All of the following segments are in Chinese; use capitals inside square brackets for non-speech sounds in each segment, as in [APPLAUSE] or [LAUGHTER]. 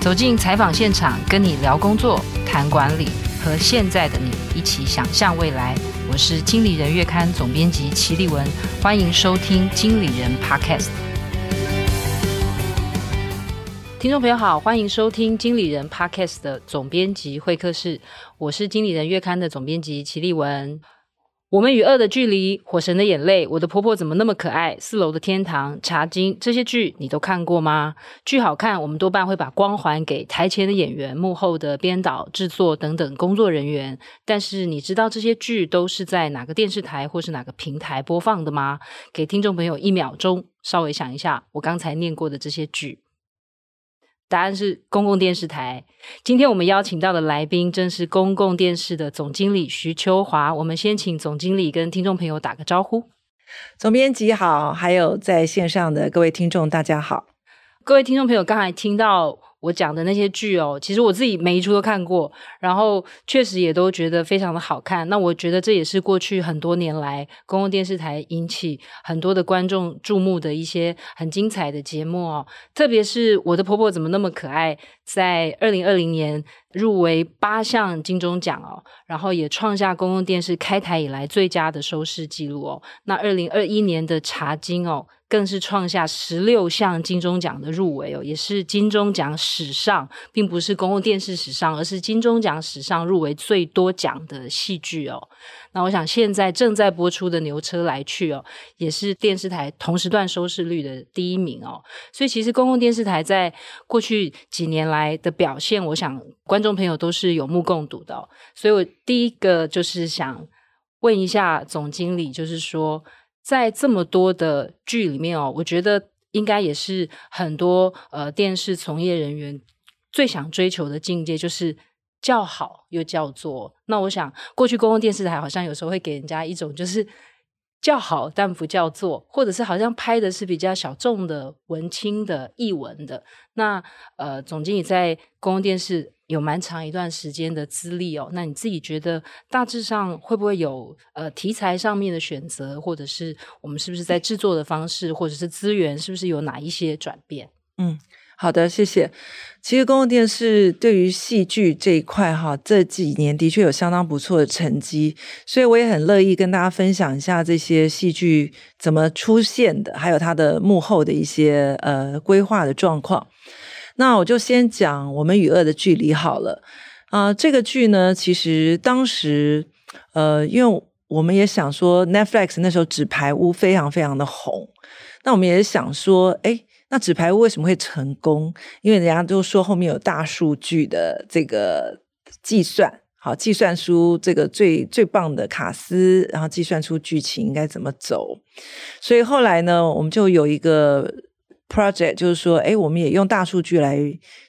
走进采访现场，跟你聊工作、谈管理，和现在的你一起想象未来。我是经理人月刊总编辑齐立文，欢迎收听经理人 Podcast。听众朋友好，欢迎收听经理人 Podcast 的总编辑会客室，我是经理人月刊的总编辑齐立文。我们与恶的距离、火神的眼泪、我的婆婆怎么那么可爱、四楼的天堂、茶经这些剧你都看过吗？剧好看，我们多半会把光环给台前的演员、幕后的编导、制作等等工作人员。但是你知道这些剧都是在哪个电视台或是哪个平台播放的吗？给听众朋友一秒钟，稍微想一下我刚才念过的这些剧。答案是公共电视台。今天我们邀请到的来宾正是公共电视的总经理徐秋华。我们先请总经理跟听众朋友打个招呼。总编辑好，还有在线上的各位听众，大家好。各位听众朋友，刚才听到。我讲的那些剧哦，其实我自己每一出都看过，然后确实也都觉得非常的好看。那我觉得这也是过去很多年来公共电视台引起很多的观众注目的一些很精彩的节目哦。特别是我的婆婆怎么那么可爱，在二零二零年入围八项金钟奖哦，然后也创下公共电视开台以来最佳的收视纪录哦。那二零二一年的茶金哦。更是创下十六项金钟奖的入围哦，也是金钟奖史上，并不是公共电视史上，而是金钟奖史上入围最多奖的戏剧哦。那我想现在正在播出的《牛车来去》哦，也是电视台同时段收视率的第一名哦。所以其实公共电视台在过去几年来的表现，我想观众朋友都是有目共睹的哦。所以我第一个就是想问一下总经理，就是说。在这么多的剧里面哦，我觉得应该也是很多呃电视从业人员最想追求的境界，就是叫好又叫座。那我想，过去公共电视台好像有时候会给人家一种就是叫好但不叫座，或者是好像拍的是比较小众的、文青的、艺文的。那呃，总经理在公共电视。有蛮长一段时间的资历哦，那你自己觉得大致上会不会有呃题材上面的选择，或者是我们是不是在制作的方式，或者是资源是不是有哪一些转变？嗯，好的，谢谢。其实公共电视对于戏剧这一块哈，这几年的确有相当不错的成绩，所以我也很乐意跟大家分享一下这些戏剧怎么出现的，还有它的幕后的一些呃规划的状况。那我就先讲我们与恶的距离好了啊、呃，这个剧呢，其实当时呃，因为我们也想说，Netflix 那时候《纸牌屋》非常非常的红，那我们也想说，诶，那《纸牌屋》为什么会成功？因为人家都说后面有大数据的这个计算，好，计算出这个最最棒的卡司，然后计算出剧情应该怎么走，所以后来呢，我们就有一个。project 就是说，哎，我们也用大数据来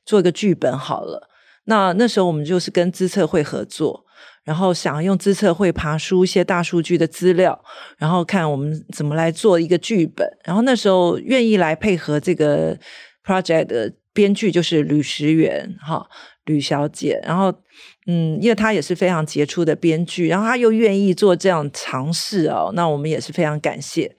做一个剧本好了。那那时候我们就是跟资策会合作，然后想用资策会爬书一些大数据的资料，然后看我们怎么来做一个剧本。然后那时候愿意来配合这个 project 的编剧就是吕石原，哈，吕小姐。然后。嗯，因为他也是非常杰出的编剧，然后他又愿意做这样尝试哦，那我们也是非常感谢。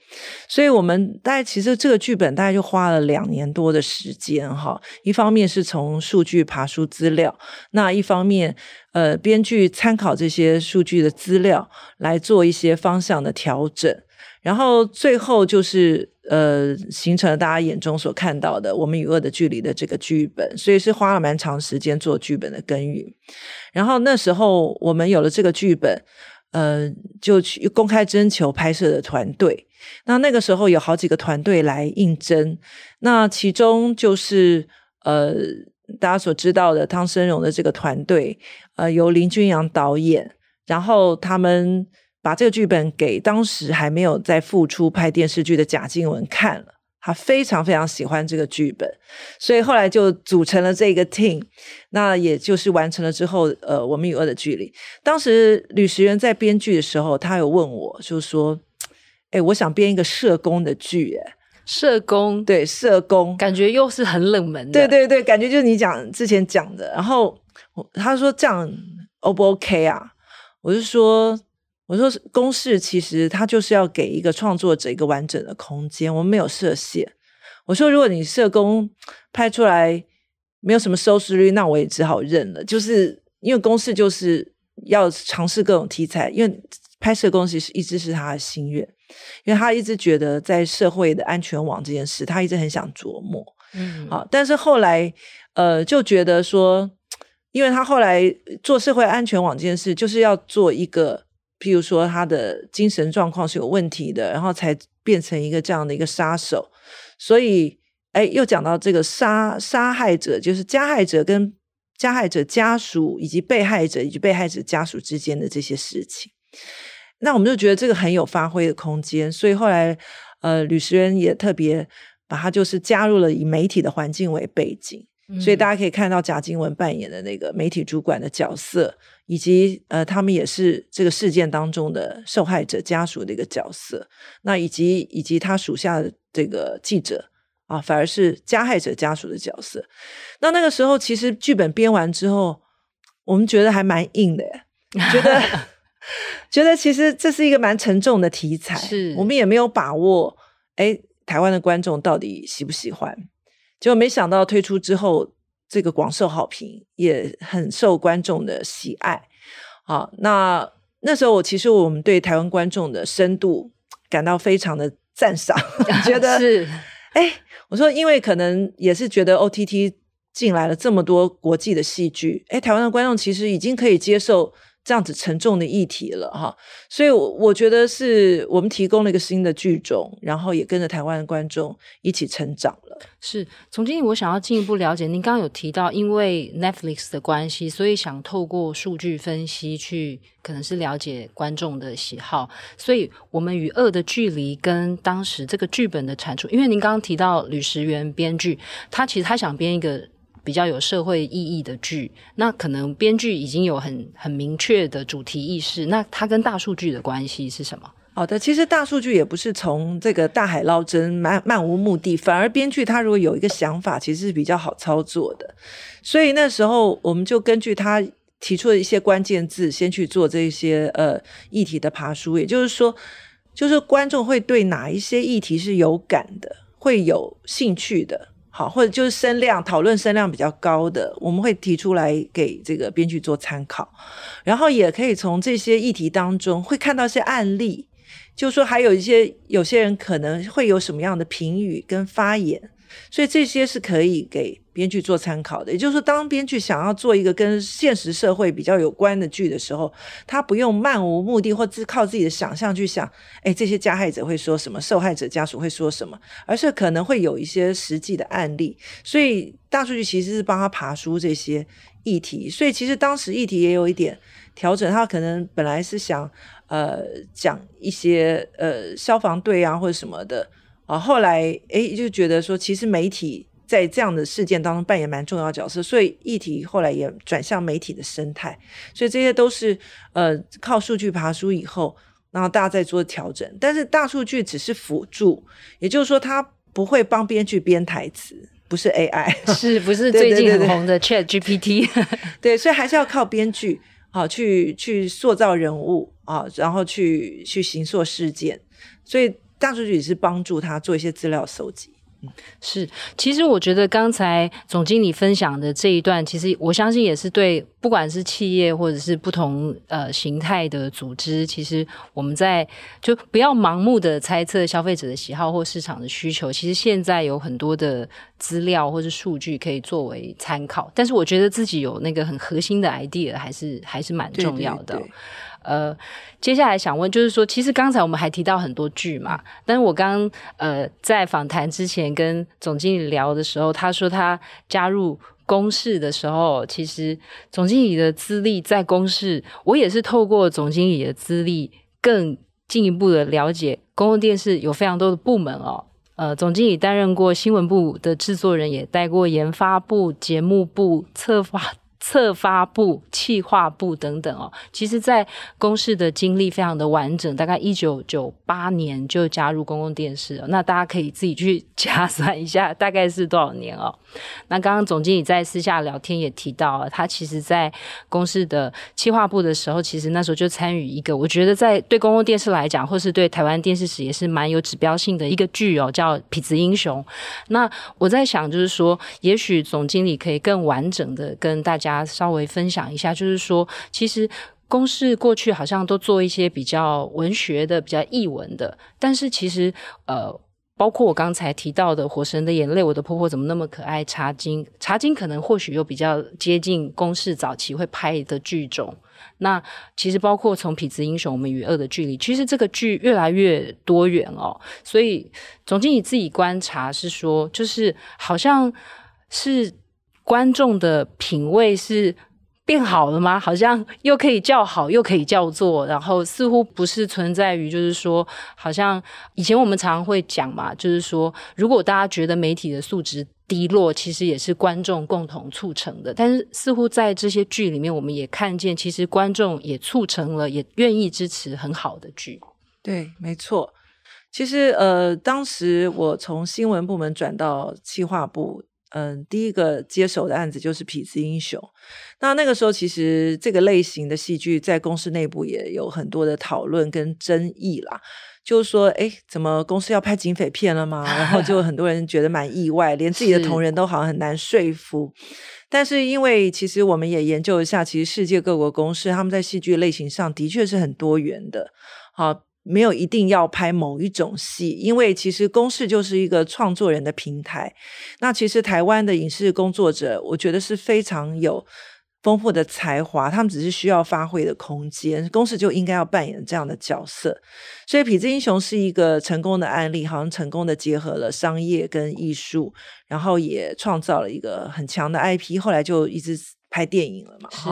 所以，我们大概其实这个剧本大概就花了两年多的时间哈。一方面是从数据爬书资料，那一方面呃，编剧参考这些数据的资料来做一些方向的调整，然后最后就是。呃，形成了大家眼中所看到的《我们与恶的距离》的这个剧本，所以是花了蛮长时间做剧本的耕耘。然后那时候我们有了这个剧本，呃，就去公开征求拍摄的团队。那那个时候有好几个团队来应征，那其中就是呃大家所知道的汤生荣的这个团队，呃，由林君阳导演，然后他们。把这个剧本给当时还没有在复出拍电视剧的贾静雯看了，他非常非常喜欢这个剧本，所以后来就组成了这个 team，那也就是完成了之后，呃，我们与恶的距离。当时吕石原在编剧的时候，他有问我，就说：“哎，我想编一个社工的剧，哎，社工，对，社工，感觉又是很冷门的，对对对，感觉就是你讲之前讲的。然后他说这样 O 不 OK 啊？我就说。”我说，公式其实它就是要给一个创作者一个完整的空间，我们没有设限。我说，如果你社工拍出来没有什么收视率，那我也只好认了。就是因为公式就是要尝试各种题材，因为拍摄公司是一直是他的心愿，因为他一直觉得在社会的安全网这件事，他一直很想琢磨。嗯，好，但是后来呃就觉得说，因为他后来做社会安全网这件事，就是要做一个，譬如说他的精神状况是有问题的，然后才变成一个这样的一个杀手，所以。哎，又讲到这个杀杀害者，就是加害者跟加害者家属，以及被害者以及被害者家属之间的这些事情。那我们就觉得这个很有发挥的空间，所以后来呃，吕石人也特别把他就是加入了以媒体的环境为背景，嗯、所以大家可以看到贾静雯扮演的那个媒体主管的角色，以及呃，他们也是这个事件当中的受害者家属的一个角色，那以及以及他属下的这个记者。啊，反而是加害者家属的角色。那那个时候，其实剧本编完之后，我们觉得还蛮硬的，[LAUGHS] 觉得觉得其实这是一个蛮沉重的题材。是我们也没有把握，哎，台湾的观众到底喜不喜欢？结果没想到推出之后，这个广受好评，也很受观众的喜爱。好，那那时候我其实我们对台湾观众的深度感到非常的赞赏，[LAUGHS] 觉得是。哎，我说，因为可能也是觉得 OTT 进来了这么多国际的戏剧，哎，台湾的观众其实已经可以接受这样子沉重的议题了哈，所以我，我觉得是我们提供了一个新的剧种，然后也跟着台湾的观众一起成长了。是，总经理，我想要进一步了解，您刚刚有提到，因为 Netflix 的关系，所以想透过数据分析去，可能是了解观众的喜好，所以我们与恶的距离跟当时这个剧本的产出，因为您刚刚提到吕石原编剧，他其实他想编一个。比较有社会意义的剧，那可能编剧已经有很很明确的主题意识。那它跟大数据的关系是什么？好的，其实大数据也不是从这个大海捞针，漫漫无目的。反而编剧他如果有一个想法，其实是比较好操作的。所以那时候我们就根据他提出的一些关键字，先去做这些呃议题的爬梳。也就是说，就是观众会对哪一些议题是有感的，会有兴趣的。好，或者就是声量讨论声量比较高的，我们会提出来给这个编剧做参考，然后也可以从这些议题当中会看到一些案例，就说还有一些有些人可能会有什么样的评语跟发言。所以这些是可以给编剧做参考的，也就是说，当编剧想要做一个跟现实社会比较有关的剧的时候，他不用漫无目的或只靠自己的想象去想，哎，这些加害者会说什么，受害者家属会说什么，而是可能会有一些实际的案例。所以大数据其实是帮他爬梳这些议题。所以其实当时议题也有一点调整，他可能本来是想呃讲一些呃消防队啊或者什么的。啊，后来诶就觉得说，其实媒体在这样的事件当中扮演蛮重要的角色，所以议题后来也转向媒体的生态，所以这些都是呃靠数据爬书以后，然后大家在做调整。但是大数据只是辅助，也就是说，它不会帮编剧编台词，不是 AI，是不是最近很红的 ChatGPT？[LAUGHS] 对，所以还是要靠编剧啊，去去塑造人物啊，然后去去行塑事件，所以。大数据也是帮助他做一些资料搜集。嗯，是。其实我觉得刚才总经理分享的这一段，其实我相信也是对不管是企业或者是不同呃形态的组织，其实我们在就不要盲目的猜测消费者的喜好或市场的需求。其实现在有很多的资料或是数据可以作为参考，但是我觉得自己有那个很核心的 idea 还是还是蛮重要的。对对对呃，接下来想问，就是说，其实刚才我们还提到很多剧嘛，但是我刚呃在访谈之前跟总经理聊的时候，他说他加入公视的时候，其实总经理的资历在公视，我也是透过总经理的资历更进一步的了解公共电视有非常多的部门哦。呃，总经理担任过新闻部的制作人，也带过研发部、节目部、策划。策发部、企划部等等哦。其实，在公司的经历非常的完整，大概一九九八年就加入公共电视了。那大家可以自己去 [LAUGHS] 加算一下，大概是多少年哦？那刚刚总经理在私下聊天也提到，他其实在公司的企划部的时候，其实那时候就参与一个，我觉得在对公共电视来讲，或是对台湾电视史也是蛮有指标性的一个剧哦，叫《痞子英雄》。那我在想，就是说，也许总经理可以更完整的跟大家大家稍微分享一下，就是说，其实公式过去好像都做一些比较文学的、比较译文的，但是其实呃。包括我刚才提到的《火神的眼泪》，我的婆婆怎么那么可爱？茶经，茶经可能或许又比较接近公式早期会拍的剧种。那其实包括从《痞子英雄》我们与恶的距离，其实这个剧越来越多元哦。所以总经理自己观察是说，就是好像是观众的品味是。变好了吗？好像又可以叫好，又可以叫座，然后似乎不是存在于，就是说，好像以前我们常常会讲嘛，就是说，如果大家觉得媒体的素质低落，其实也是观众共同促成的。但是似乎在这些剧里面，我们也看见，其实观众也促成了，也愿意支持很好的剧。对，没错。其实，呃，当时我从新闻部门转到企划部。嗯，第一个接手的案子就是《痞子英雄》。那那个时候，其实这个类型的戏剧在公司内部也有很多的讨论跟争议啦。就是说，哎，怎么公司要拍警匪片了吗？然后就很多人觉得蛮意外，连自己的同仁都好像很难说服。但是因为其实我们也研究一下，其实世界各国公司他们在戏剧类型上的确是很多元的。好。没有一定要拍某一种戏，因为其实公视就是一个创作人的平台。那其实台湾的影视工作者，我觉得是非常有丰富的才华，他们只是需要发挥的空间，公视就应该要扮演这样的角色。所以《痞子英雄》是一个成功的案例，好像成功的结合了商业跟艺术，然后也创造了一个很强的 IP，后来就一直拍电影了嘛。是。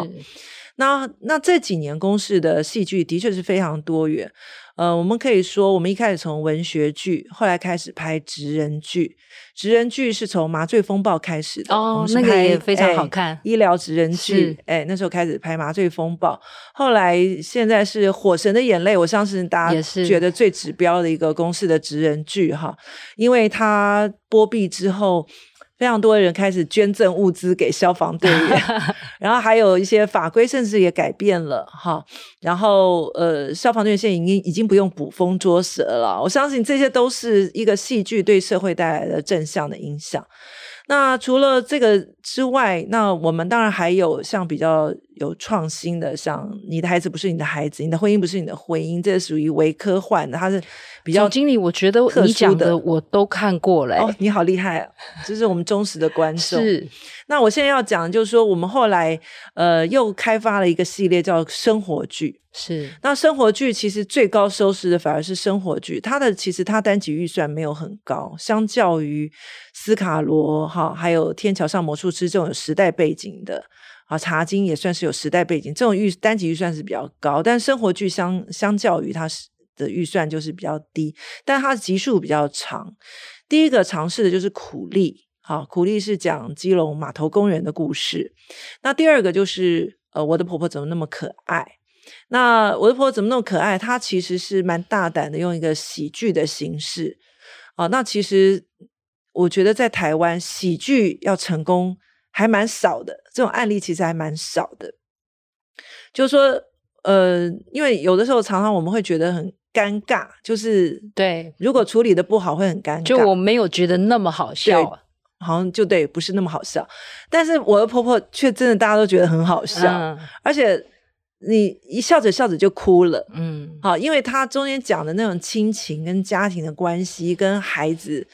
那那这几年公视的戏剧的确是非常多元。呃，我们可以说，我们一开始从文学剧，后来开始拍职人剧。职人剧是从《麻醉风暴》开始的，哦，那个也非常好看。医疗职人剧，哎，那时候开始拍《麻醉风暴》，后来现在是《火神的眼泪》，我相信大家觉得最指标的一个公司的职人剧哈，因为它播毕之后。非常多的人开始捐赠物资给消防队员，[LAUGHS] 然后还有一些法规甚至也改变了哈。然后呃，消防队员现在已经已经不用捕风捉蛇了。我相信这些都是一个戏剧对社会带来的正向的影响。那除了这个之外，那我们当然还有像比较有创新的，像你的孩子不是你的孩子，你的婚姻不是你的婚姻，这是属于为科幻的，它是比较。总经理，我觉得你讲的我都看过了。哦，你好厉害啊！这是我们忠实的观众。是。那我现在要讲的就是说，我们后来呃又开发了一个系列叫生活剧。是。那生活剧其实最高收视的反而是生活剧，它的其实它单集预算没有很高，相较于斯卡罗哈还有天桥上魔术师这种有时代背景的啊，茶金也算是有时代背景，这种预单集预算是比较高，但生活剧相相较于它的预算就是比较低，但它的集数比较长。第一个尝试的就是苦力。好，苦力是讲基隆码头工人的故事。那第二个就是，呃，我的婆婆怎么那么可爱？那我的婆婆怎么那么可爱？她其实是蛮大胆的，用一个喜剧的形式。啊，那其实我觉得在台湾喜剧要成功还蛮少的，这种案例其实还蛮少的。就是说，呃，因为有的时候常常我们会觉得很尴尬，就是对，如果处理的不好会很尴尬。就我没有觉得那么好笑。好像就对，不是那么好笑，但是我的婆婆却真的大家都觉得很好笑，嗯、而且你一笑着笑着就哭了，嗯，好，因为她中间讲的那种亲情跟家庭的关系，跟孩子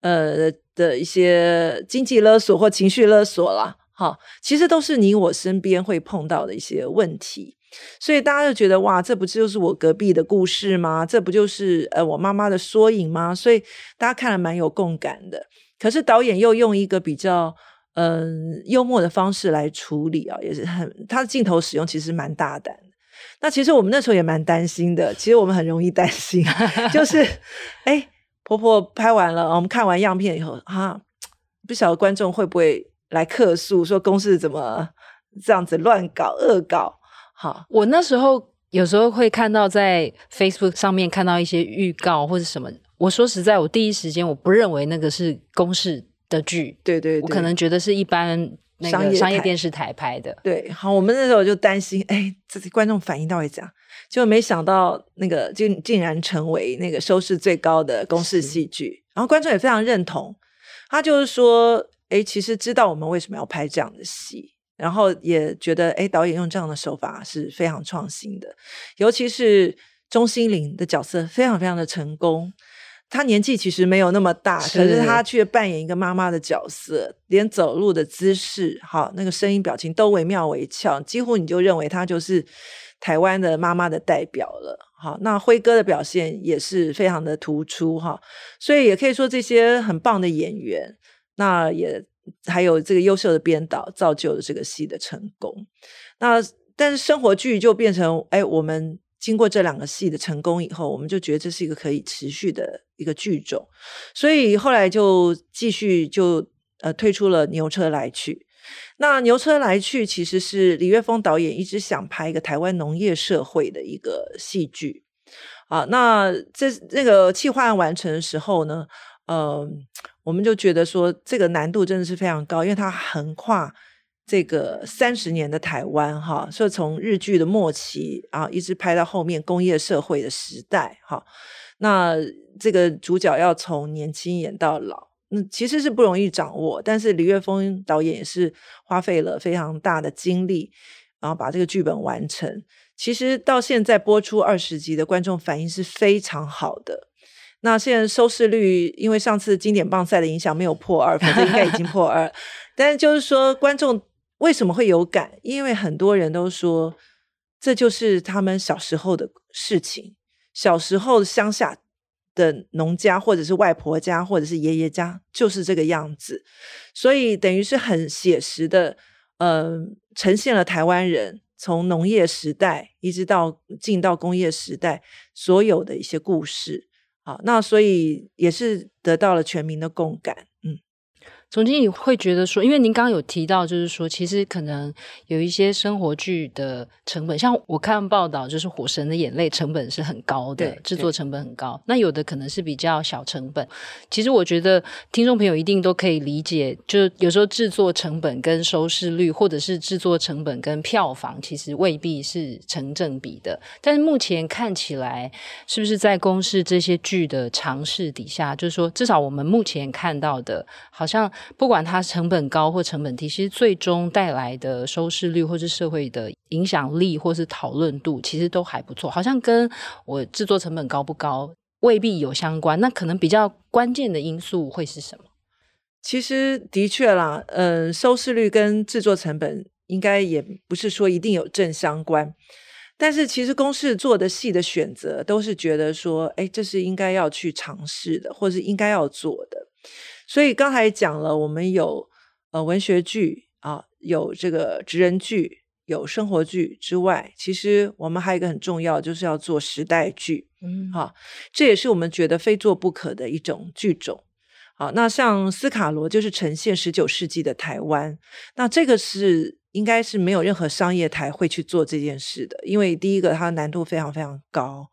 呃的一些经济勒索或情绪勒索啦，好，其实都是你我身边会碰到的一些问题，所以大家就觉得哇，这不就是我隔壁的故事吗？这不就是呃我妈妈的缩影吗？所以大家看了蛮有共感的。可是导演又用一个比较嗯、呃、幽默的方式来处理啊，也是很他的镜头使用其实蛮大胆的。那其实我们那时候也蛮担心的，其实我们很容易担心，就是 [LAUGHS] 哎婆婆拍完了，我们看完样片以后，哈，不晓得观众会不会来客诉说公司怎么这样子乱搞恶搞。好，我那时候有时候会看到在 Facebook 上面看到一些预告或者什么。我说实在，我第一时间我不认为那个是公式的剧，对，对对，我可能觉得是一般那个商业电视台拍的。对，好，我们那时候就担心，哎，这些观众反应到底怎样？就没想到那个竟竟然成为那个收视最高的公式戏剧，然后观众也非常认同。他就是说，哎，其实知道我们为什么要拍这样的戏，然后也觉得，哎，导演用这样的手法是非常创新的，尤其是钟欣凌的角色非常非常的成功。他年纪其实没有那么大，可是他却扮演一个妈妈的角色，连走路的姿势、好那个声音、表情都惟妙惟肖，几乎你就认为他就是台湾的妈妈的代表了。好，那辉哥的表现也是非常的突出哈，所以也可以说这些很棒的演员，那也还有这个优秀的编导，造就了这个戏的成功。那但是生活剧就变成哎我们。经过这两个戏的成功以后，我们就觉得这是一个可以持续的一个剧种，所以后来就继续就呃推出了《牛车来去》。那《牛车来去》其实是李岳峰导演一直想拍一个台湾农业社会的一个戏剧啊。那这那个企划案完成的时候呢，呃，我们就觉得说这个难度真的是非常高，因为它横跨。这个三十年的台湾，哈，所以从日剧的末期啊，一直拍到后面工业社会的时代，哈，那这个主角要从年轻演到老，嗯，其实是不容易掌握。但是李岳峰导演也是花费了非常大的精力，然后把这个剧本完成。其实到现在播出二十集的观众反应是非常好的。那现在收视率，因为上次经典棒赛的影响没有破二，反正应该已经破二。[LAUGHS] 但是就是说观众。为什么会有感？因为很多人都说，这就是他们小时候的事情。小时候乡下的农家，或者是外婆家，或者是爷爷家，就是这个样子。所以等于是很写实的，呃，呈现了台湾人从农业时代一直到进到工业时代所有的一些故事。好，那所以也是得到了全民的共感。总经理会觉得说，因为您刚刚有提到，就是说，其实可能有一些生活剧的成本，像我看报道，就是《火神的眼泪》成本是很高的，制作成本很高。那有的可能是比较小成本。其实我觉得听众朋友一定都可以理解，就有时候制作成本跟收视率，或者是制作成本跟票房，其实未必是成正比的。但是目前看起来，是不是在公视这些剧的尝试底下，就是说，至少我们目前看到的，好像。不管它成本高或成本低，其实最终带来的收视率或是社会的影响力或是讨论度，其实都还不错。好像跟我制作成本高不高未必有相关。那可能比较关键的因素会是什么？其实的确啦，嗯、收视率跟制作成本应该也不是说一定有正相关。但是其实公司做的戏的选择，都是觉得说，哎，这是应该要去尝试的，或是应该要做的。所以刚才讲了，我们有呃文学剧啊，有这个职人剧，有生活剧之外，其实我们还有一个很重要，就是要做时代剧，嗯，好，这也是我们觉得非做不可的一种剧种。好，那像斯卡罗就是呈现十九世纪的台湾，那这个是应该是没有任何商业台会去做这件事的，因为第一个它难度非常非常高，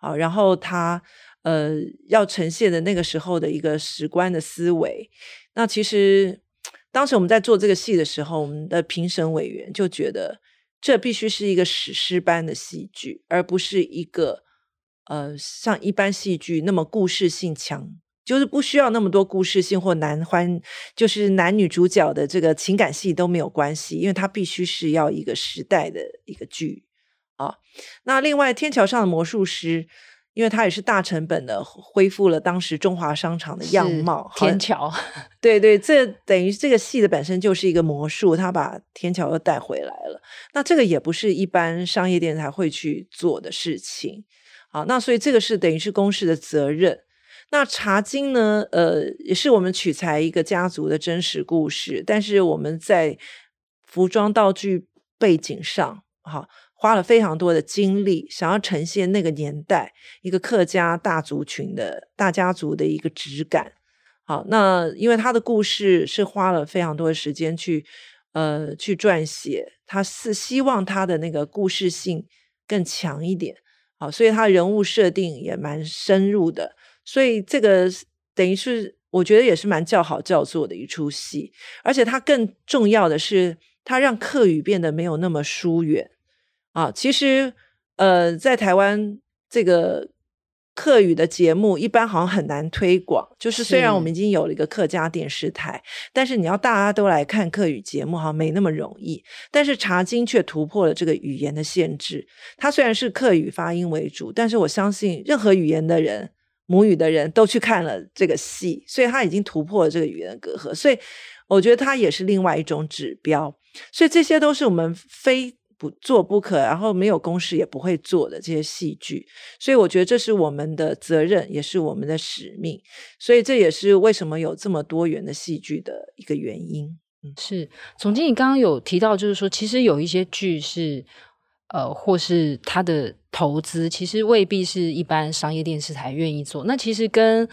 啊，然后它。呃，要呈现的那个时候的一个史观的思维，那其实当时我们在做这个戏的时候，我们的评审委员就觉得这必须是一个史诗般的戏剧，而不是一个呃像一般戏剧那么故事性强，就是不需要那么多故事性或男欢，就是男女主角的这个情感戏都没有关系，因为它必须是要一个时代的一个剧啊。那另外，《天桥上的魔术师》。因为它也是大成本的，恢复了当时中华商场的样貌。天桥，[LAUGHS] 对对，这等于这个戏的本身就是一个魔术，它把天桥又带回来了。那这个也不是一般商业电视台会去做的事情。好，那所以这个是等于是公司的责任。那茶金呢？呃，也是我们取材一个家族的真实故事，但是我们在服装道具背景上，哈。花了非常多的精力，想要呈现那个年代一个客家大族群的大家族的一个质感。好，那因为他的故事是花了非常多的时间去呃去撰写，他是希望他的那个故事性更强一点，好，所以他人物设定也蛮深入的，所以这个等于是我觉得也是蛮叫好叫座的一出戏，而且他更重要的是，他让客语变得没有那么疏远啊。其实，呃，在台湾这个。客语的节目一般好像很难推广，就是虽然我们已经有了一个客家电视台，是但是你要大家都来看客语节目，好像没那么容易。但是茶金却突破了这个语言的限制，它虽然是客语发音为主，但是我相信任何语言的人、母语的人都去看了这个戏，所以它已经突破了这个语言的隔阂。所以我觉得它也是另外一种指标。所以这些都是我们非。不做不可，然后没有公式也不会做的这些戏剧，所以我觉得这是我们的责任，也是我们的使命。所以这也是为什么有这么多元的戏剧的一个原因。嗯，是总经理刚刚有提到，就是说其实有一些剧是呃，或是他的投资，其实未必是一般商业电视台愿意做。那其实跟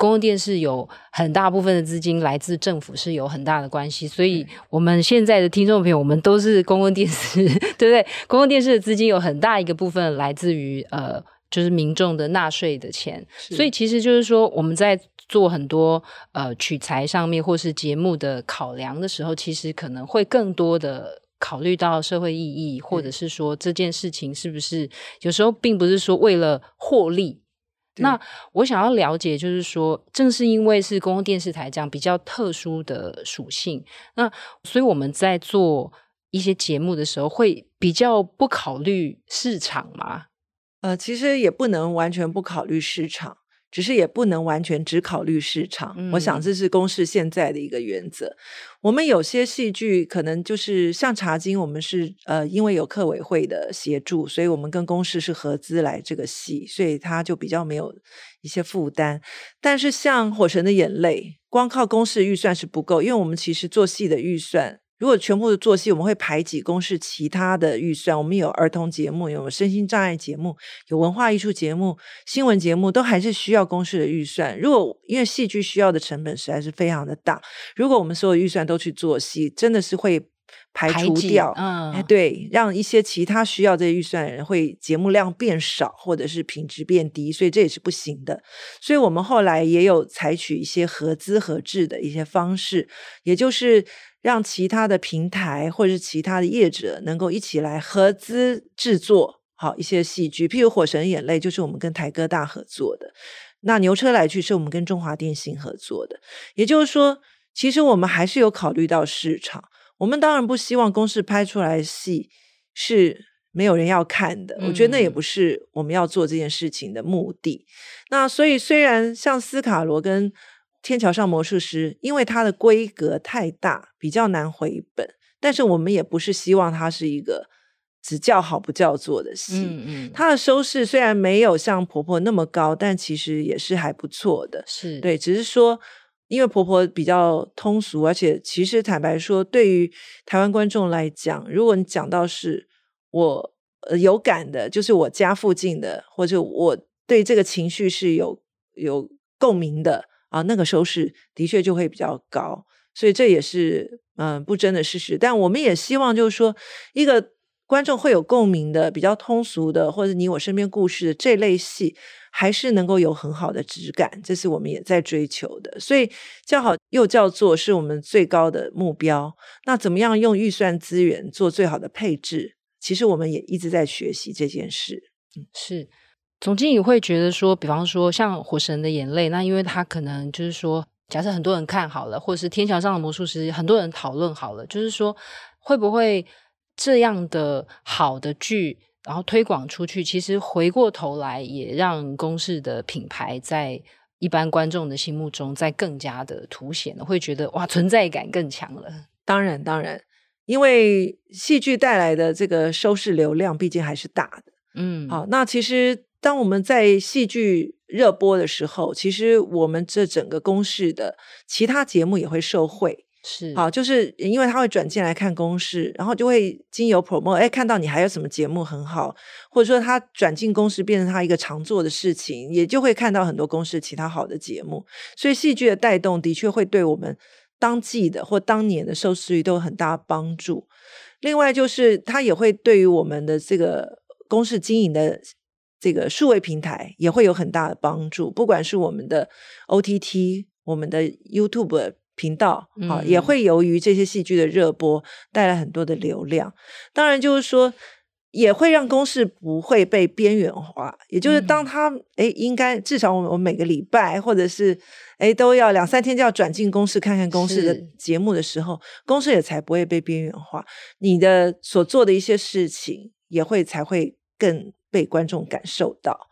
公共电视有很大部分的资金来自政府，是有很大的关系，所以我们现在的听众朋友，我们都是公共电视，[LAUGHS] 对不对？公共电视的资金有很大一个部分来自于呃，就是民众的纳税的钱，所以其实就是说我们在做很多呃取材上面或是节目的考量的时候，其实可能会更多的考虑到社会意义，或者是说这件事情是不是有时候并不是说为了获利。那我想要了解，就是说，正是因为是公共电视台这样比较特殊的属性，那所以我们在做一些节目的时候，会比较不考虑市场吗？呃，其实也不能完全不考虑市场。只是也不能完全只考虑市场，嗯、我想这是公视现在的一个原则。我们有些戏剧可能就是像《茶经》，我们是呃因为有客委会的协助，所以我们跟公司是合资来这个戏，所以它就比较没有一些负担。但是像《火神的眼泪》，光靠公司预算是不够，因为我们其实做戏的预算。如果全部的做戏，我们会排挤公视其他的预算。我们有儿童节目，有身心障碍节目，有文化艺术节目、新闻节目，都还是需要公视的预算。如果因为戏剧需要的成本实在是非常的大，如果我们所有预算都去做戏，真的是会排除掉。嗯，哎，对，让一些其他需要这些预算的人会节目量变少，或者是品质变低，所以这也是不行的。所以我们后来也有采取一些合资合制的一些方式，也就是。让其他的平台或者是其他的业者能够一起来合资制作好一些戏剧，譬如《火神眼泪》就是我们跟台哥大合作的，那《牛车来去》是我们跟中华电信合作的。也就是说，其实我们还是有考虑到市场。我们当然不希望公视拍出来的戏是没有人要看的，我觉得那也不是我们要做这件事情的目的。嗯、那所以虽然像斯卡罗跟天桥上魔术师，因为它的规格太大，比较难回本。但是我们也不是希望它是一个只叫好不叫座的戏。嗯嗯，它的收视虽然没有像婆婆那么高，但其实也是还不错的。是对，只是说因为婆婆比较通俗，而且其实坦白说，对于台湾观众来讲，如果你讲到是我呃有感的，就是我家附近的，或者我对这个情绪是有有共鸣的。啊，那个收视的确就会比较高，所以这也是嗯不争的事实。但我们也希望就是说，一个观众会有共鸣的、比较通俗的，或者你我身边故事的这类戏，还是能够有很好的质感，这是我们也在追求的。所以叫好又叫座是我们最高的目标。那怎么样用预算资源做最好的配置？其实我们也一直在学习这件事。嗯，是。总经理会觉得说，比方说像《火神的眼泪》，那因为他可能就是说，假设很多人看好了，或者是《天桥上的魔术师》，很多人讨论好了，就是说会不会这样的好的剧，然后推广出去，其实回过头来也让公式的品牌在一般观众的心目中再更加的凸显了，会觉得哇，存在感更强了。当然，当然，因为戏剧带来的这个收视流量毕竟还是大的。嗯，好，那其实。当我们在戏剧热播的时候，其实我们这整个公式的其他节目也会受惠，是好，就是因为他会转进来看公式，然后就会经由 promote，哎，看到你还有什么节目很好，或者说他转进公式变成他一个常做的事情，也就会看到很多公式其他好的节目，所以戏剧的带动的确会对我们当季的或当年的收视率都有很大帮助。另外就是它也会对于我们的这个公式经营的这个数位平台也会有很大的帮助，不管是我们的 OTT、我们的 YouTube 频道啊，也会由于这些戏剧的热播带来很多的流量。当然就是说。也会让公视不会被边缘化，也就是当他哎、嗯，应该至少我们每个礼拜或者是哎都要两三天就要转进公视看看公视的节目的时候，公视也才不会被边缘化。你的所做的一些事情也会才会更被观众感受到。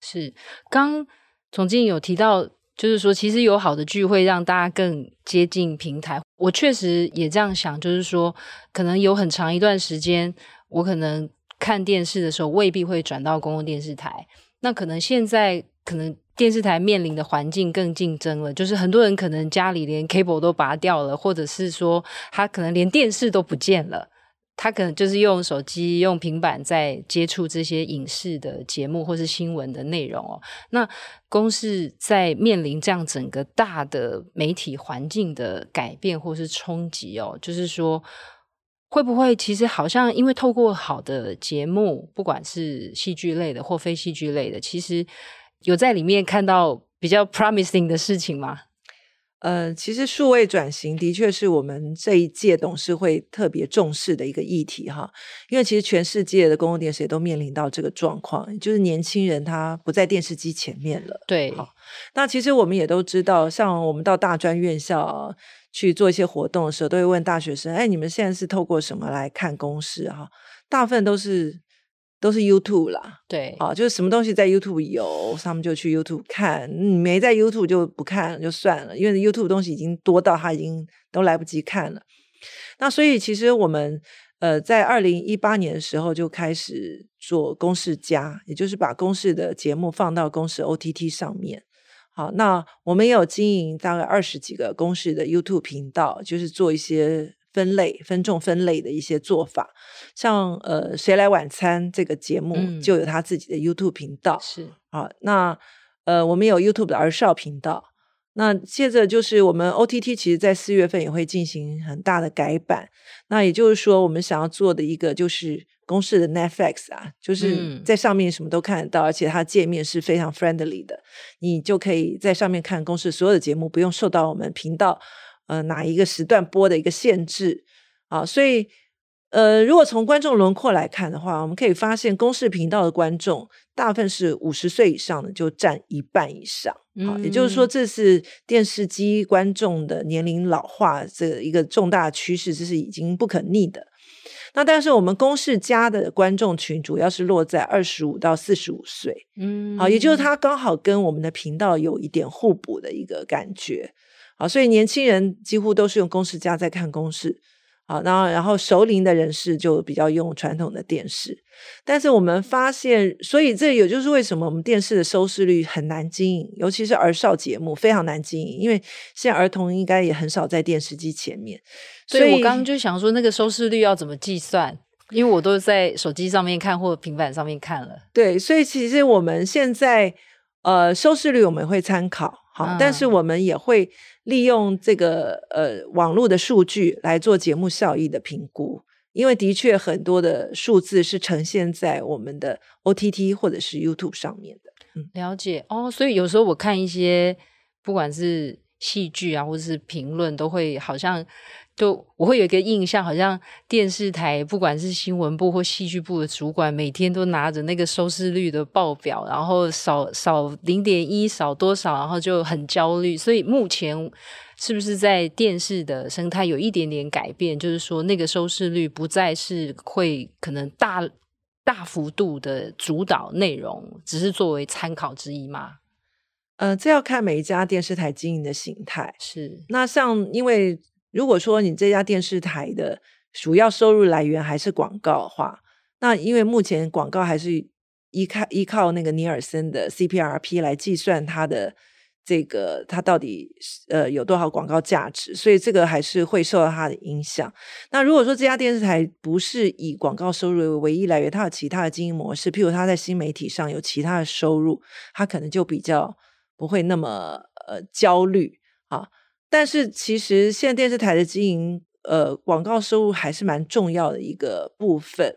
是，刚总经理有提到，就是说其实有好的剧会让大家更接近平台。我确实也这样想，就是说可能有很长一段时间。我可能看电视的时候未必会转到公共电视台，那可能现在可能电视台面临的环境更竞争了，就是很多人可能家里连 cable 都拔掉了，或者是说他可能连电视都不见了，他可能就是用手机、用平板在接触这些影视的节目或是新闻的内容哦。那公视在面临这样整个大的媒体环境的改变或是冲击哦，就是说。会不会其实好像因为透过好的节目，不管是戏剧类的或非戏剧类的，其实有在里面看到比较 promising 的事情吗？呃，其实数位转型的确是我们这一届董事会特别重视的一个议题哈，因为其实全世界的公共电视也都面临到这个状况，就是年轻人他不在电视机前面了。对，好，那其实我们也都知道，像我们到大专院校去做一些活动的时候，都会问大学生：“哎，你们现在是透过什么来看公视？”哈，大部分都是。都是 YouTube 啦，对，啊，就是什么东西在 YouTube 有，他们就去 YouTube 看，你没在 YouTube 就不看就算了，因为 YouTube 东西已经多到他已经都来不及看了。那所以其实我们呃在二零一八年的时候就开始做公视加，也就是把公视的节目放到公视 OTT 上面。好，那我们也有经营大概二十几个公视的 YouTube 频道，就是做一些。分类、分众、分类的一些做法，像呃，谁来晚餐这个节目就有他自己的 YouTube 频道，是啊。那呃，我们有 YouTube 的儿少频道。那接着就是我们 OTT，其实在四月份也会进行很大的改版。那也就是说，我们想要做的一个就是公式的 Netflix 啊，就是在上面什么都看得到，而且它界面是非常 friendly 的，你就可以在上面看公式所有的节目，不用受到我们频道。呃，哪一个时段播的一个限制啊？所以，呃，如果从观众轮廓来看的话，我们可以发现，公视频道的观众大部分是五十岁以上的，就占一半以上。好，嗯，也就是说，这是电视机观众的年龄老化这一个重大趋势，这是已经不可逆的。那但是我们公视家的观众群主要是落在二十五到四十五岁，嗯，好，也就是它刚好跟我们的频道有一点互补的一个感觉。好，所以年轻人几乎都是用公式家在看公式，好，然后然后熟龄的人士就比较用传统的电视。但是我们发现，所以这也就是为什么我们电视的收视率很难经营，尤其是儿少节目非常难经营，因为现在儿童应该也很少在电视机前面。所以我刚刚就想说，那个收视率要怎么计算？因为我都在手机上面看或者平板上面看了。对，所以其实我们现在呃收视率我们会参考。好，嗯、但是我们也会利用这个呃网络的数据来做节目效益的评估，因为的确很多的数字是呈现在我们的 OTT 或者是 YouTube 上面的。嗯，了解哦，所以有时候我看一些不管是戏剧啊，或者是评论，都会好像。就我会有一个印象，好像电视台不管是新闻部或戏剧部的主管，每天都拿着那个收视率的报表，然后少少零点一，少多少，然后就很焦虑。所以目前是不是在电视的生态有一点点改变？就是说，那个收视率不再是会可能大大幅度的主导内容，只是作为参考之一吗？呃，这要看每一家电视台经营的形态。是，那像因为。如果说你这家电视台的主要收入来源还是广告的话，那因为目前广告还是依靠依靠那个尼尔森的 CPRP 来计算它的这个它到底呃有多少广告价值，所以这个还是会受到它的影响。那如果说这家电视台不是以广告收入为唯一来源，它有其他的经营模式，譬如它在新媒体上有其他的收入，它可能就比较不会那么呃焦虑啊。但是其实现在电视台的经营，呃广告收入还是蛮重要的一个部分。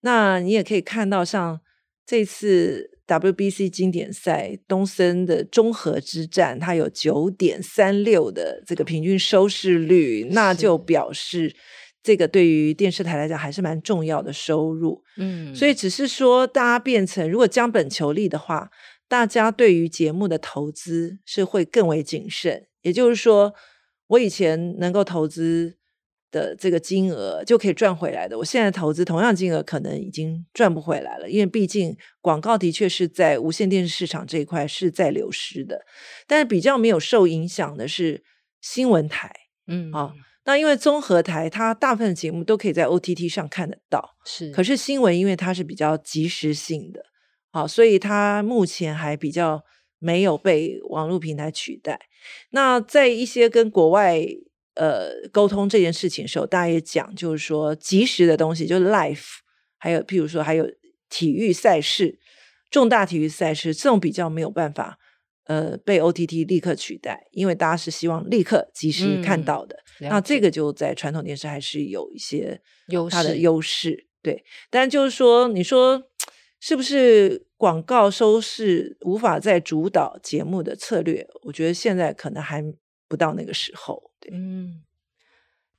那你也可以看到，像这次 WBC 经典赛东森的中和之战，它有九点三六的这个平均收视率，那就表示这个对于电视台来讲还是蛮重要的收入。嗯，所以只是说大家变成如果将本求利的话，大家对于节目的投资是会更为谨慎。也就是说，我以前能够投资。的这个金额就可以赚回来的。我现在投资同样金额，可能已经赚不回来了，因为毕竟广告的确是在无线电视市场这一块是在流失的。但是比较没有受影响的是新闻台，嗯，啊，那因为综合台它大部分节目都可以在 OTT 上看得到，是。可是新闻因为它是比较即时性的，好，所以它目前还比较没有被网络平台取代。那在一些跟国外。呃，沟通这件事情的时候，大家也讲，就是说即时的东西，就是 life，还有譬如说还有体育赛事，重大体育赛事这种比较没有办法，呃，被 OTT 立刻取代，因为大家是希望立刻及时看到的。嗯、那这个就在传统电视还是有一些它的优势，对。但就是说，你说是不是广告收视无法再主导节目的策略？我觉得现在可能还不到那个时候。嗯，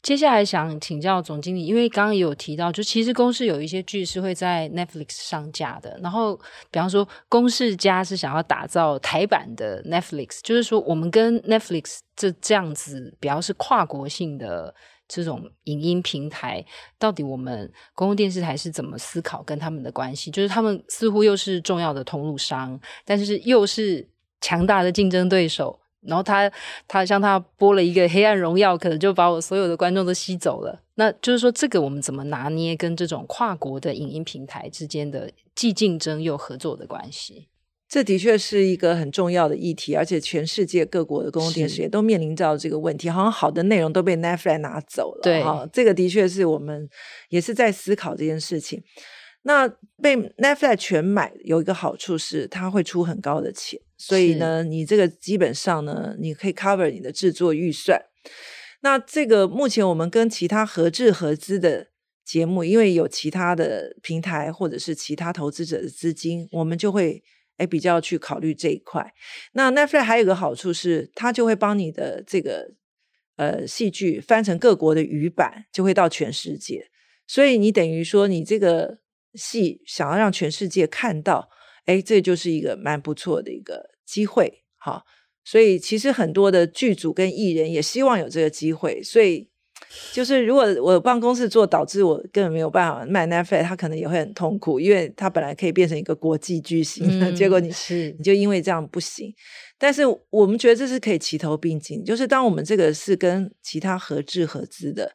接下来想请教总经理，因为刚刚也有提到，就其实公司有一些剧是会在 Netflix 上架的。然后，比方说，公视家是想要打造台版的 Netflix，就是说，我们跟 Netflix 这这样子比较是跨国性的这种影音平台，到底我们公共电视台是怎么思考跟他们的关系？就是他们似乎又是重要的通路商，但是又是强大的竞争对手。然后他他像他播了一个《黑暗荣耀》，可能就把我所有的观众都吸走了。那就是说，这个我们怎么拿捏跟这种跨国的影音平台之间的既竞争又合作的关系？这的确是一个很重要的议题，而且全世界各国的公共电视也都面临到这个问题，好像好的内容都被 Netflix 拿走了。对，哈，这个的确是我们也是在思考这件事情。那被 Netflix 全买有一个好处是，它会出很高的钱，所以呢，你这个基本上呢，你可以 cover 你的制作预算。那这个目前我们跟其他合制合资的节目，因为有其他的平台或者是其他投资者的资金，我们就会诶比较去考虑这一块。那 Netflix 还有个好处是，它就会帮你的这个呃戏剧翻成各国的语版，就会到全世界。所以你等于说你这个。戏想要让全世界看到，哎，这就是一个蛮不错的一个机会，哈。所以其实很多的剧组跟艺人也希望有这个机会。所以就是如果我办公室做，导致我根本没有办法卖 Netflix，他可能也会很痛苦，因为他本来可以变成一个国际巨星，嗯、结果你是你就因为这样不行。但是我们觉得这是可以齐头并进，就是当我们这个是跟其他合制合资的，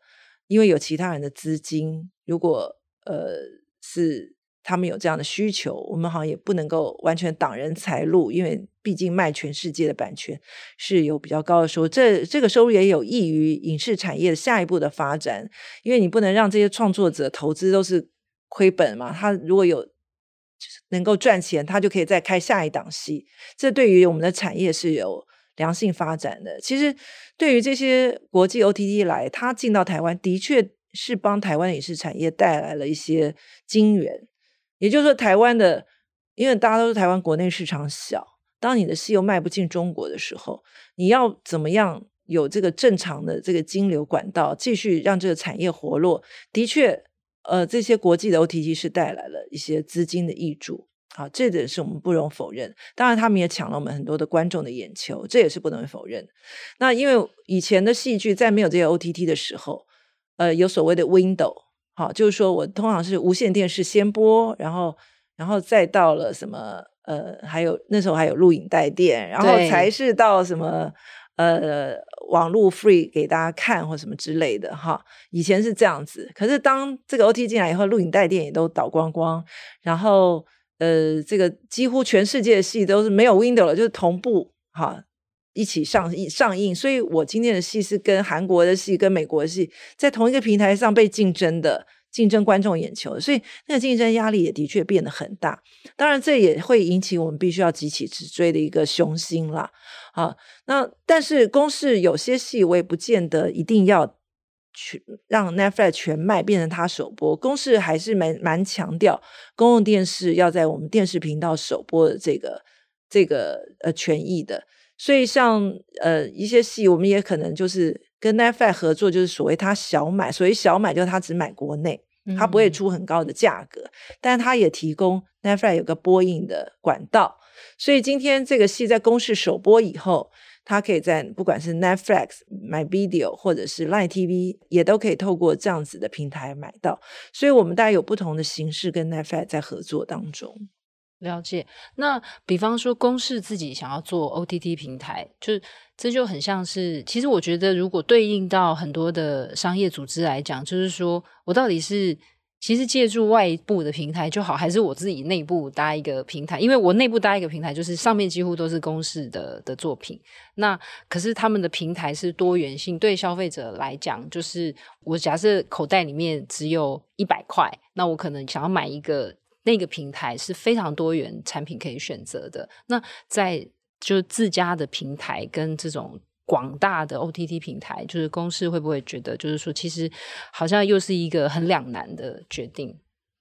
因为有其他人的资金，如果呃。是他们有这样的需求，我们好像也不能够完全挡人财路，因为毕竟卖全世界的版权是有比较高的收入，这这个收入也有益于影视产业的下一步的发展，因为你不能让这些创作者投资都是亏本嘛，他如果有能够赚钱，他就可以再开下一档戏，这对于我们的产业是有良性发展的。其实对于这些国际 OTT 来，他进到台湾的确。是帮台湾影视产业带来了一些金源，也就是说，台湾的，因为大家都是台湾国内市场小，当你的戏又卖不进中国的时候，你要怎么样有这个正常的这个金流管道，继续让这个产业活络？的确，呃，这些国际的 OTT 是带来了一些资金的挹注，好，这点是我们不容否认。当然，他们也抢了我们很多的观众的眼球，这也是不能否认。那因为以前的戏剧在没有这些 OTT 的时候。呃，有所谓的 window，好，就是说我通常是无线电视先播，然后，然后再到了什么，呃，还有那时候还有录影带店，然后才是到什么，呃，网络 free 给大家看或什么之类的，哈，以前是这样子。可是当这个 OT 进来以后，录影带店也都倒光光，然后，呃，这个几乎全世界的戏都是没有 window 了，就是同步，哈。一起上映上映，所以我今天的戏是跟韩国的戏、跟美国的戏在同一个平台上被竞争的，竞争观众眼球，所以那个竞争压力也的确变得很大。当然，这也会引起我们必须要急起直追的一个雄心啦。啊，那但是公视有些戏我也不见得一定要全让 Netflix 全卖变成它首播，公视还是蛮蛮强调公共电视要在我们电视频道首播的这个这个呃权益的。所以像呃一些戏，我们也可能就是跟 Netflix 合作，就是所谓他小买，所谓小买就是他只买国内，他不会出很高的价格，嗯、但他也提供 Netflix 有个播映的管道。所以今天这个戏在公视首播以后，它可以在不管是 Netflix、MyVideo 或者是 Line TV，也都可以透过这样子的平台买到。所以我们大家有不同的形式跟 Netflix 在合作当中。了解。那比方说公视自己想要做 OTT 平台，就这就很像是，其实我觉得如果对应到很多的商业组织来讲，就是说我到底是。其实借助外部的平台就好，还是我自己内部搭一个平台？因为我内部搭一个平台，就是上面几乎都是公式的的作品。那可是他们的平台是多元性，对消费者来讲，就是我假设口袋里面只有一百块，那我可能想要买一个那个平台是非常多元产品可以选择的。那在就自家的平台跟这种。广大的 OTT 平台，就是公司会不会觉得，就是说，其实好像又是一个很两难的决定？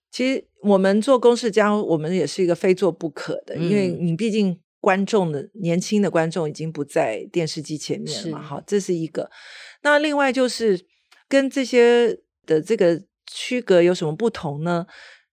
其实我们做公视家，我们也是一个非做不可的，嗯、因为你毕竟观众的年轻的观众已经不在电视机前面了嘛，好，这是一个。那另外就是跟这些的这个区隔有什么不同呢？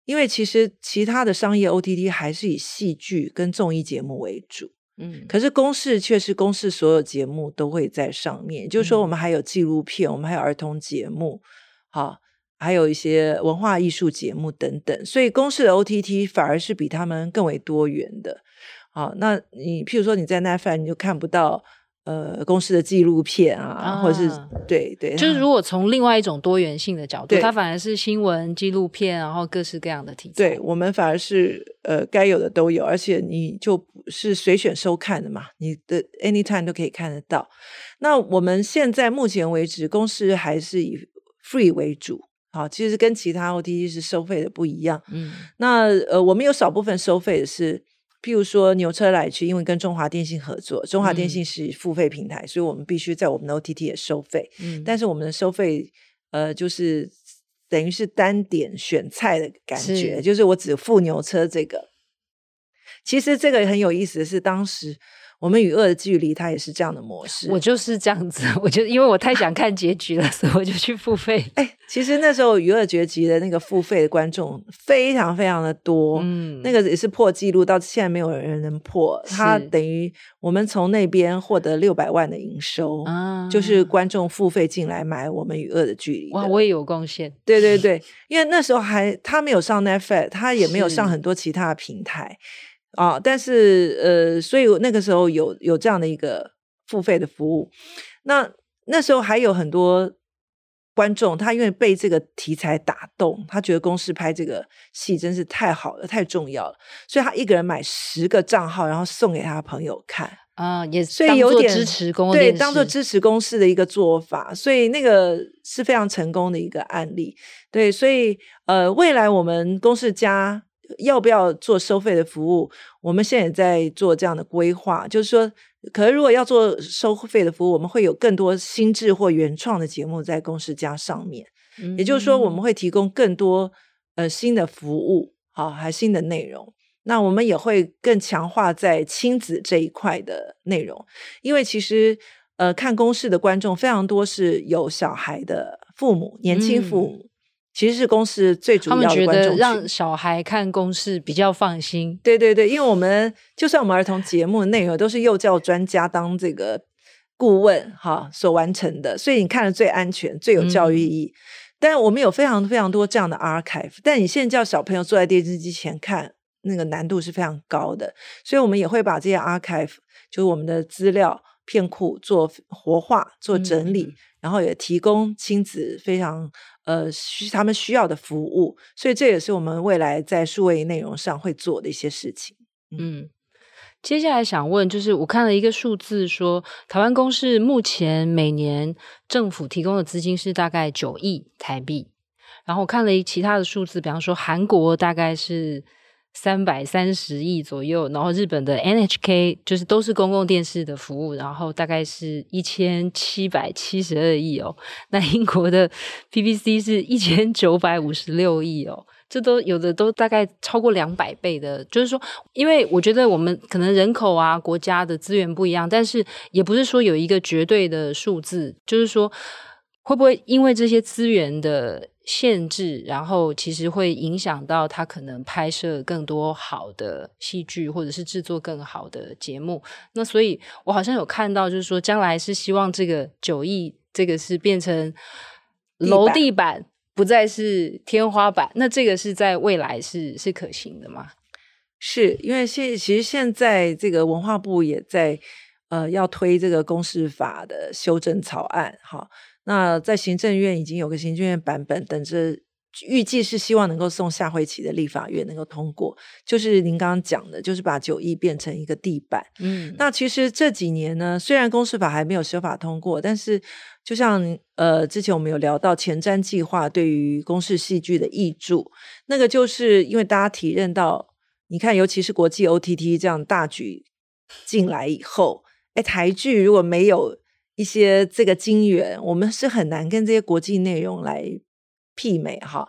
因为其实其他的商业 OTT 还是以戏剧跟综艺节目为主。嗯，可是公视却是公视所有节目都会在上面，也就是说，我们还有纪录片，我们还有儿童节目，好，还有一些文化艺术节目等等，所以公视的 OTT 反而是比他们更为多元的。好，那你譬如说你在 Netflix 你就看不到。呃，公司的纪录片啊，啊或者是对对，就是如果从另外一种多元性的角度，对它反而是新闻、纪录片，然后各式各样的题材。对，我们反而是呃，该有的都有，而且你就是随选收看的嘛，你的 anytime 都可以看得到。那我们现在目前为止，公司还是以 free 为主，好，其实跟其他 OTT 是收费的不一样。嗯，那呃，我们有少部分收费的是。譬如说牛车来去，因为跟中华电信合作，中华电信是付费平台，嗯、所以我们必须在我们的 OTT 也收费。嗯，但是我们的收费，呃，就是等于是单点选菜的感觉，是就是我只付牛车这个。其实这个很有意思的是，当时。我们与恶的距离，它也是这样的模式。我就是这样子，我就因为我太想看结局了，所以我就去付费。哎，其实那时候与恶结局的那个付费的观众非常非常的多，嗯，那个也是破纪录，到现在没有人能破。是它等于我们从那边获得六百万的营收，啊，就是观众付费进来买我们与恶的距离。哇，我也有贡献。对对对，因为那时候还他没有上 Netflix，他也没有上很多其他的平台。啊、哦，但是呃，所以那个时候有有这样的一个付费的服务，那那时候还有很多观众，他因为被这个题材打动，他觉得公司拍这个戏真是太好了，太重要了，所以他一个人买十个账号，然后送给他朋友看啊，也所以有点支持公对，当做支持公司的一个做法，所以那个是非常成功的一个案例。对，所以呃，未来我们公司家。要不要做收费的服务？我们现在也在做这样的规划，就是说，可能如果要做收费的服务，我们会有更多新智或原创的节目在公司家上面。嗯、也就是说，我们会提供更多呃新的服务，好，还新的内容。那我们也会更强化在亲子这一块的内容，因为其实呃看公式的观众非常多是有小孩的父母，年轻父母。嗯其实是公司最主要的观众群，他们觉得让小孩看公式比较放心。对对对，因为我们就算我们儿童节目的内容都是幼教专家当这个顾问哈所完成的，所以你看了最安全、最有教育意义。嗯、但我们有非常非常多这样的 archive，但你现在叫小朋友坐在电视机前看，那个难度是非常高的，所以我们也会把这些 archive，就是我们的资料片库做活化、做整理，嗯、然后也提供亲子非常。呃，需他们需要的服务，所以这也是我们未来在数位内容上会做的一些事情。嗯，接下来想问，就是我看了一个数字说，台湾公司目前每年政府提供的资金是大概九亿台币，然后我看了其他的数字，比方说韩国大概是三百三十亿左右，然后日本的 NHK 就是都是公共电视的服务，然后大概是一千七百七十二亿哦。那英国的 BBC 是一千九百五十六亿哦，这都有的都大概超过两百倍的。就是说，因为我觉得我们可能人口啊、国家的资源不一样，但是也不是说有一个绝对的数字，就是说会不会因为这些资源的。限制，然后其实会影响到他可能拍摄更多好的戏剧，或者是制作更好的节目。那所以我好像有看到，就是说将来是希望这个九亿，这个是变成楼地板，不再是天花板。那这个是在未来是是可行的吗？是因为现其实现在这个文化部也在呃要推这个公示法的修正草案，哈。那在行政院已经有个行政院版本，等着预计是希望能够送下会期的立法院能够通过。就是您刚刚讲的，就是把九亿变成一个地板。嗯，那其实这几年呢，虽然公司法还没有修法通过，但是就像呃之前我们有聊到前瞻计划对于公视戏剧的挹注，那个就是因为大家体认到，你看尤其是国际 OTT 这样大举进来以后，哎，台剧如果没有。一些这个金源，我们是很难跟这些国际内容来媲美哈，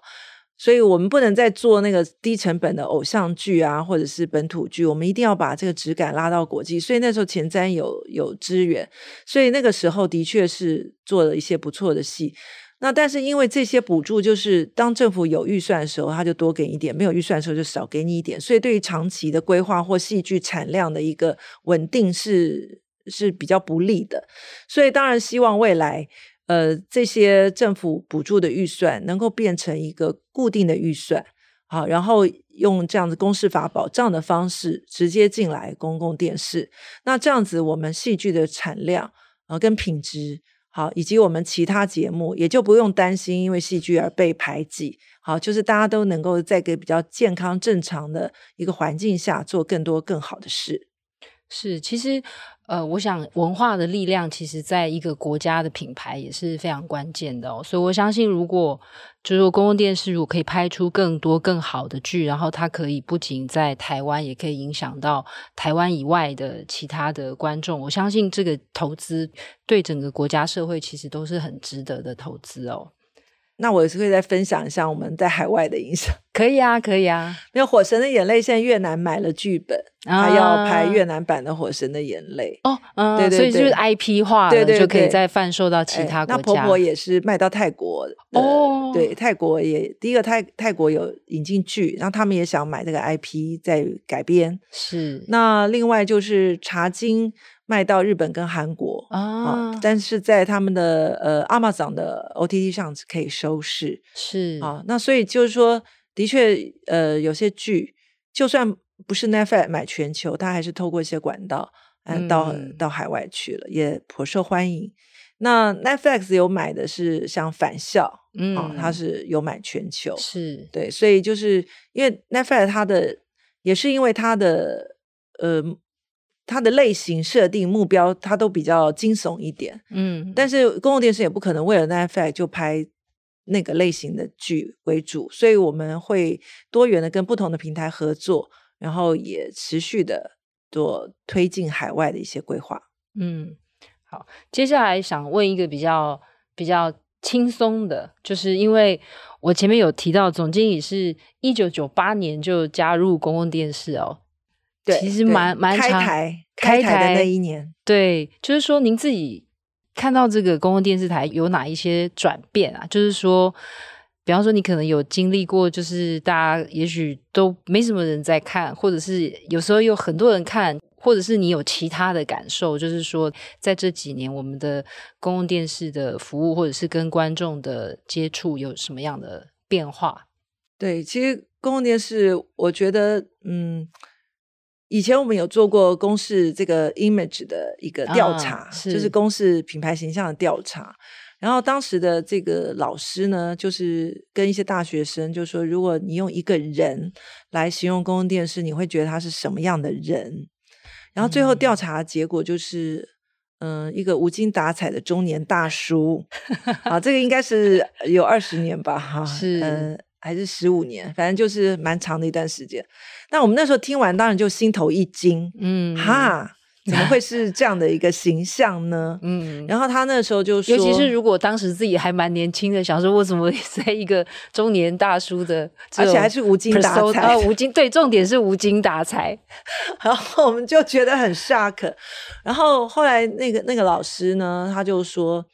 所以我们不能再做那个低成本的偶像剧啊，或者是本土剧，我们一定要把这个质感拉到国际。所以那时候前瞻有有资源，所以那个时候的确是做了一些不错的戏。那但是因为这些补助，就是当政府有预算的时候，他就多给一点；没有预算的时候，就少给你一点。所以对于长期的规划或戏剧产量的一个稳定是。是比较不利的，所以当然希望未来，呃，这些政府补助的预算能够变成一个固定的预算，好，然后用这样子公视法保障的方式直接进来公共电视，那这样子我们戏剧的产量啊、呃、跟品质好，以及我们其他节目也就不用担心因为戏剧而被排挤，好，就是大家都能够在一个比较健康正常的一个环境下做更多更好的事。是，其实。呃，我想文化的力量，其实在一个国家的品牌也是非常关键的哦。所以我相信，如果就是说公共电视如果可以拍出更多更好的剧，然后它可以不仅在台湾，也可以影响到台湾以外的其他的观众。我相信这个投资对整个国家社会其实都是很值得的投资哦。那我也是可以再分享一下我们在海外的影响。可以啊，可以啊。因为《火神的眼泪》现在越南买了剧本，他、啊、要拍越南版的《火神的眼泪》哦，嗯，对对对，所以就是 IP 化了，对，对对，就可以再贩售到其他国家。那婆婆也是卖到泰国哦，对，泰国也第一个泰泰国有引进剧，然后他们也想买这个 IP 再改编。是，那另外就是《茶金》。卖到日本跟韩国啊，啊，但是在他们的呃 Amazon 的 OTT 上可以收视，是啊，那所以就是说，的确呃有些剧就算不是 Netflix 买全球，它还是透过一些管道嗯到、嗯、到海外去了，也颇受欢迎。那 Netflix 有买的是像返校，嗯，啊，它是有买全球，是对，所以就是因为 Netflix 它的也是因为它的呃。它的类型设定目标，它都比较惊悚一点，嗯，但是公共电视也不可能为了 Netflix 就拍那个类型的剧为主，所以我们会多元的跟不同的平台合作，然后也持续的做推进海外的一些规划。嗯，好，接下来想问一个比较比较轻松的，就是因为我前面有提到总经理是一九九八年就加入公共电视哦。对，其实蛮蛮长，开台开台的那一年，对，就是说您自己看到这个公共电视台有哪一些转变啊？就是说，比方说你可能有经历过，就是大家也许都没什么人在看，或者是有时候有很多人看，或者是你有其他的感受，就是说在这几年我们的公共电视的服务，或者是跟观众的接触有什么样的变化？对，其实公共电视，我觉得，嗯。以前我们有做过公示这个 image 的一个调查，啊、是就是公示品牌形象的调查。然后当时的这个老师呢，就是跟一些大学生就说：如果你用一个人来形容公共电视，你会觉得他是什么样的人？然后最后调查结果就是，嗯、呃，一个无精打采的中年大叔。[LAUGHS] 啊，这个应该是有二十年吧？哈，是。嗯还是十五年，反正就是蛮长的一段时间。那我们那时候听完，当然就心头一惊，嗯，哈。怎么会是这样的一个形象呢？[LAUGHS] 嗯，然后他那时候就说，尤其是如果当时自己还蛮年轻的，想说我怎么 [LAUGHS] 在一个中年大叔的，而且还是无精打采啊，无精对，重点是无精打采。[LAUGHS] 然后我们就觉得很 shock。然后后来那个那个老师呢，他就说，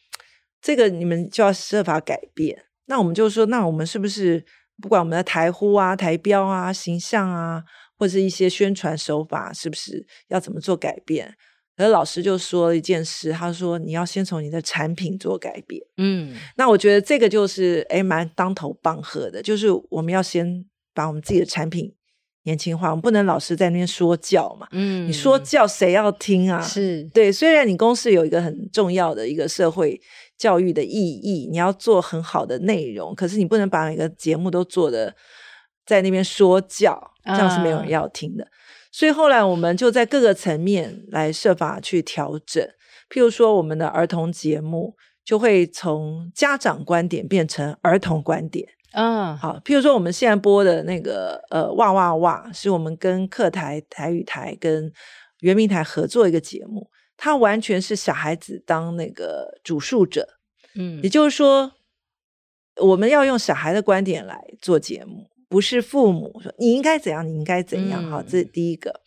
这个你们就要设法改变。那我们就说，那我们是不是不管我们的台呼啊、台标啊、形象啊？或者是一些宣传手法，是不是要怎么做改变？而老师就说了一件事，他说你要先从你的产品做改变。嗯，那我觉得这个就是诶蛮当头棒喝的，就是我们要先把我们自己的产品年轻化，我们不能老是在那边说教嘛。嗯，你说教谁要听啊？是对，虽然你公司有一个很重要的一个社会教育的意义，你要做很好的内容，可是你不能把每个节目都做的在那边说教。这样是没有人要听的，uh, 所以后来我们就在各个层面来设法去调整。譬如说，我们的儿童节目就会从家长观点变成儿童观点。嗯，uh, 好，譬如说我们现在播的那个呃哇哇哇，是我们跟客台、台语台跟圆明台合作一个节目，它完全是小孩子当那个主述者。嗯，也就是说，我们要用小孩的观点来做节目。不是父母说你应该怎样，你应该怎样，好，这是第一个。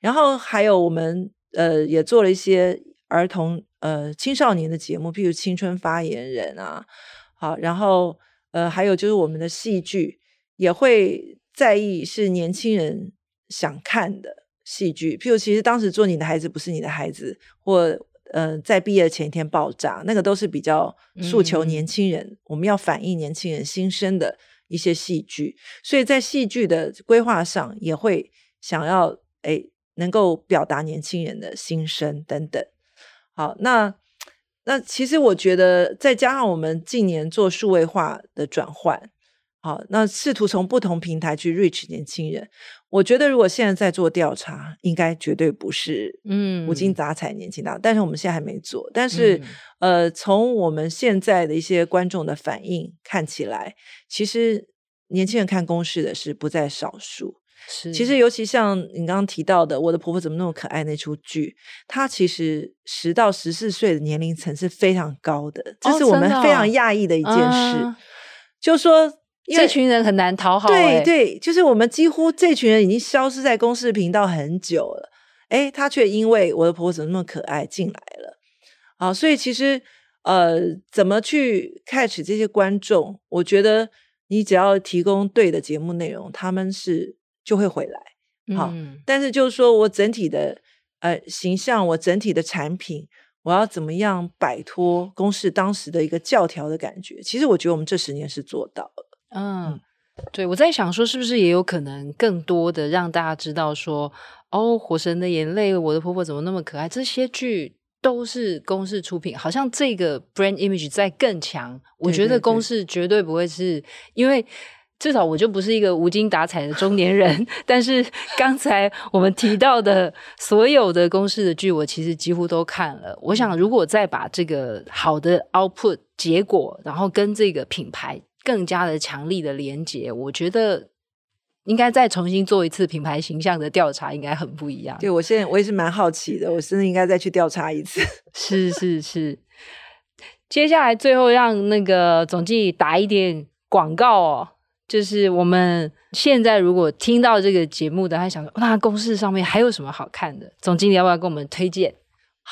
然后还有我们呃也做了一些儿童呃青少年的节目，譬如青春发言人啊，好，然后呃还有就是我们的戏剧也会在意是年轻人想看的戏剧，譬如其实当时做你的孩子不是你的孩子，或呃在毕业前一天爆炸，那个都是比较诉求年轻人，嗯、我们要反映年轻人心声的。一些戏剧，所以在戏剧的规划上也会想要哎能够表达年轻人的心声等等。好，那那其实我觉得再加上我们近年做数位化的转换，好，那试图从不同平台去 reach 年轻人。我觉得如果现在在做调查，应该绝对不是嗯无精打采年轻大，嗯、但是我们现在还没做。但是、嗯、呃，从我们现在的一些观众的反应看起来。其实年轻人看公式的是不在少数，是其实尤其像你刚刚提到的《我的婆婆怎么那么可爱》那出剧，它其实十到十四岁的年龄层是非常高的，这是我们非常讶异的一件事。哦哦、就这群人很难讨好，对对，就是我们几乎这群人已经消失在公视频道很久了，哎，他却因为《我的婆婆怎么那么可爱》进来了，啊，所以其实。呃，怎么去 catch 这些观众？我觉得你只要提供对的节目内容，他们是就会回来。好，嗯、但是就是说我整体的呃形象，我整体的产品，我要怎么样摆脱公视当时的一个教条的感觉？其实我觉得我们这十年是做到了。嗯，嗯对，我在想说，是不是也有可能更多的让大家知道说，哦，《火神的眼泪》，我的婆婆怎么那么可爱？这些剧。都是公式出品，好像这个 brand image 在更强。我觉得公式绝对不会是，因为至少我就不是一个无精打采的中年人。[LAUGHS] 但是刚才我们提到的所有的公式的剧，我其实几乎都看了。我想，如果再把这个好的 output 结果，然后跟这个品牌更加的强力的连接，我觉得。应该再重新做一次品牌形象的调查，应该很不一样。对，我现在我也是蛮好奇的，我真的应该再去调查一次。[LAUGHS] 是是是。接下来最后让那个总经理打一点广告哦，就是我们现在如果听到这个节目的，他想说那公式上面还有什么好看的？总经理要不要跟我们推荐《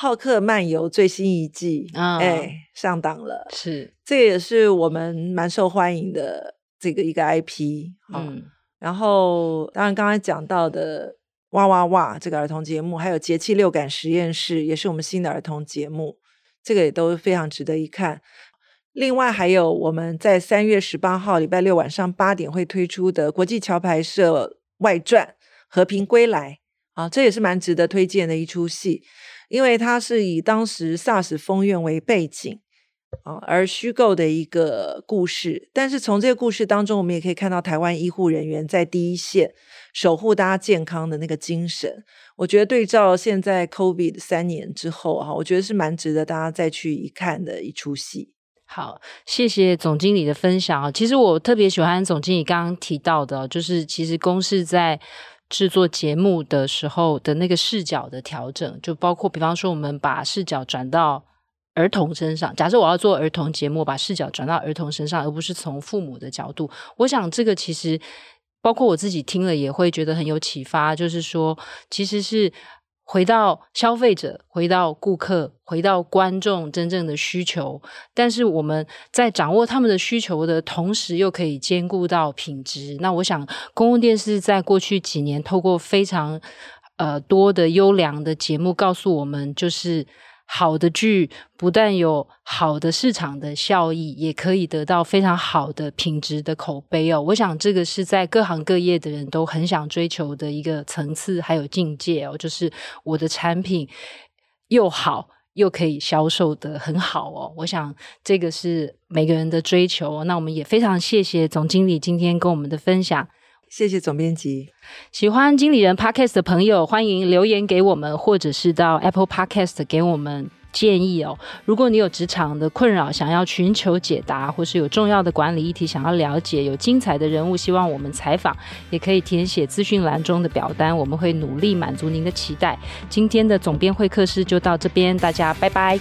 浩克漫游》最新一季？哎，上档了。是，这个也是我们蛮受欢迎的这个一个 IP。嗯。然后，当然刚才讲到的“哇哇哇”这个儿童节目，还有《节气六感实验室》，也是我们新的儿童节目，这个也都非常值得一看。另外，还有我们在三月十八号礼拜六晚上八点会推出的国际桥牌社外传《和平归来》啊，这也是蛮值得推荐的一出戏，因为它是以当时 SARS 封院为背景。啊，而虚构的一个故事，但是从这个故事当中，我们也可以看到台湾医护人员在第一线守护大家健康的那个精神。我觉得对照现在 COVID 三年之后，哈，我觉得是蛮值得大家再去一看的一出戏。好，谢谢总经理的分享。其实我特别喜欢总经理刚刚提到的，就是其实公视在制作节目的时候的那个视角的调整，就包括比方说我们把视角转到儿童身上。假设我要做儿童节目，把视角转到儿童身上，而不是从父母的角度。我想这个其实。包括我自己听了也会觉得很有启发，就是说，其实是回到消费者、回到顾客、回到观众真正的需求，但是我们在掌握他们的需求的同时，又可以兼顾到品质。那我想，公共电视在过去几年透过非常呃多的优良的节目，告诉我们就是。好的剧不但有好的市场的效益，也可以得到非常好的品质的口碑哦。我想这个是在各行各业的人都很想追求的一个层次，还有境界哦。就是我的产品又好，又可以销售得很好哦。我想这个是每个人的追求。那我们也非常谢谢总经理今天跟我们的分享。谢谢总编辑。喜欢经理人 Podcast 的朋友，欢迎留言给我们，或者是到 Apple Podcast 给我们建议哦。如果你有职场的困扰，想要寻求解答，或是有重要的管理议题想要了解，有精彩的人物希望我们采访，也可以填写资讯栏中的表单，我们会努力满足您的期待。今天的总编会客室就到这边，大家拜拜。